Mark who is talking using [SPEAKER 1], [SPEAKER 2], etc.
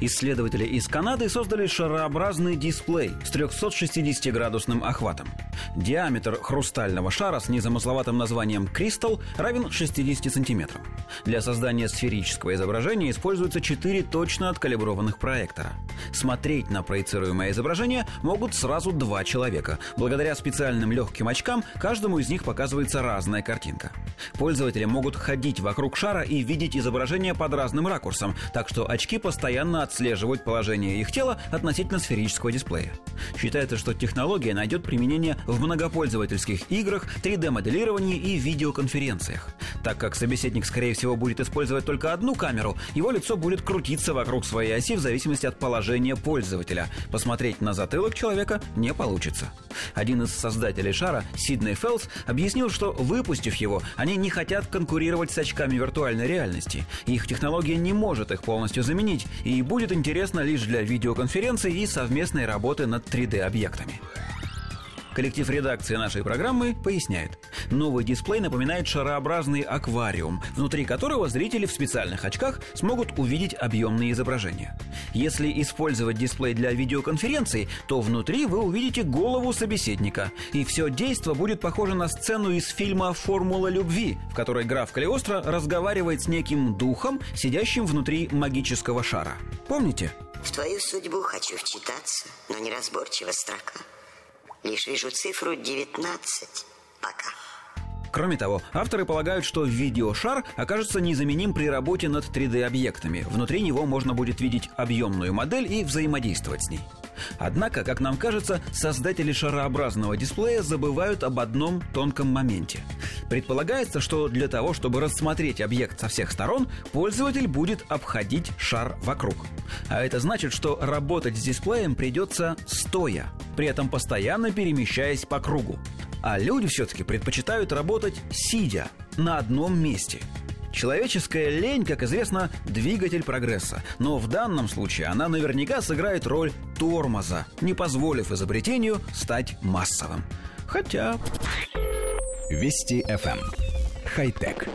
[SPEAKER 1] Исследователи из Канады создали шарообразный дисплей с 360-градусным охватом. Диаметр хрустального шара с незамысловатым названием «Кристалл» равен 60 сантиметрам. Для создания сферического изображения используются четыре точно откалиброванных проектора. Смотреть на проецируемое изображение могут сразу два человека. Благодаря специальным легким очкам каждому из них показывается разная картинка. Пользователи могут ходить вокруг шара и видеть изображение под разным ракурсом, так что очки постоянно отслеживают положение их тела относительно сферического дисплея. Считается, что технология найдет применение в многопользовательских играх, 3D-моделировании и видеоконференциях. Так как собеседник, скорее всего, будет использовать только одну камеру, его лицо будет крутиться вокруг своей оси в зависимости от положения пользователя. Посмотреть на затылок человека не получится. Один из создателей шара, Сидней Фелс, объяснил, что выпустив его, они не хотят конкурировать с очками виртуальной реальности. Их технология не может их полностью заменить и будет интересна лишь для видеоконференций и совместной работы над 3D-объектами. Коллектив редакции нашей программы поясняет. Новый дисплей напоминает шарообразный аквариум, внутри которого зрители в специальных очках смогут увидеть объемные изображения. Если использовать дисплей для видеоконференции, то внутри вы увидите голову собеседника, и все действо будет похоже на сцену из фильма «Формула любви», в которой граф Калиостро разговаривает с неким духом, сидящим внутри магического шара. Помните?
[SPEAKER 2] В твою судьбу хочу вчитаться, но неразборчиво строка. Лишь вижу цифру 19. Пока.
[SPEAKER 1] Кроме того, авторы полагают, что видеошар окажется незаменим при работе над 3D-объектами. Внутри него можно будет видеть объемную модель и взаимодействовать с ней. Однако, как нам кажется, создатели шарообразного дисплея забывают об одном тонком моменте. Предполагается, что для того, чтобы рассмотреть объект со всех сторон, пользователь будет обходить шар вокруг. А это значит, что работать с дисплеем придется стоя, при этом постоянно перемещаясь по кругу. А люди все-таки предпочитают работать сидя на одном месте – Человеческая лень, как известно, двигатель прогресса. Но в данном случае она наверняка сыграет роль тормоза, не позволив изобретению стать массовым. Хотя...
[SPEAKER 3] Вести FM. Эм. Хай-тек.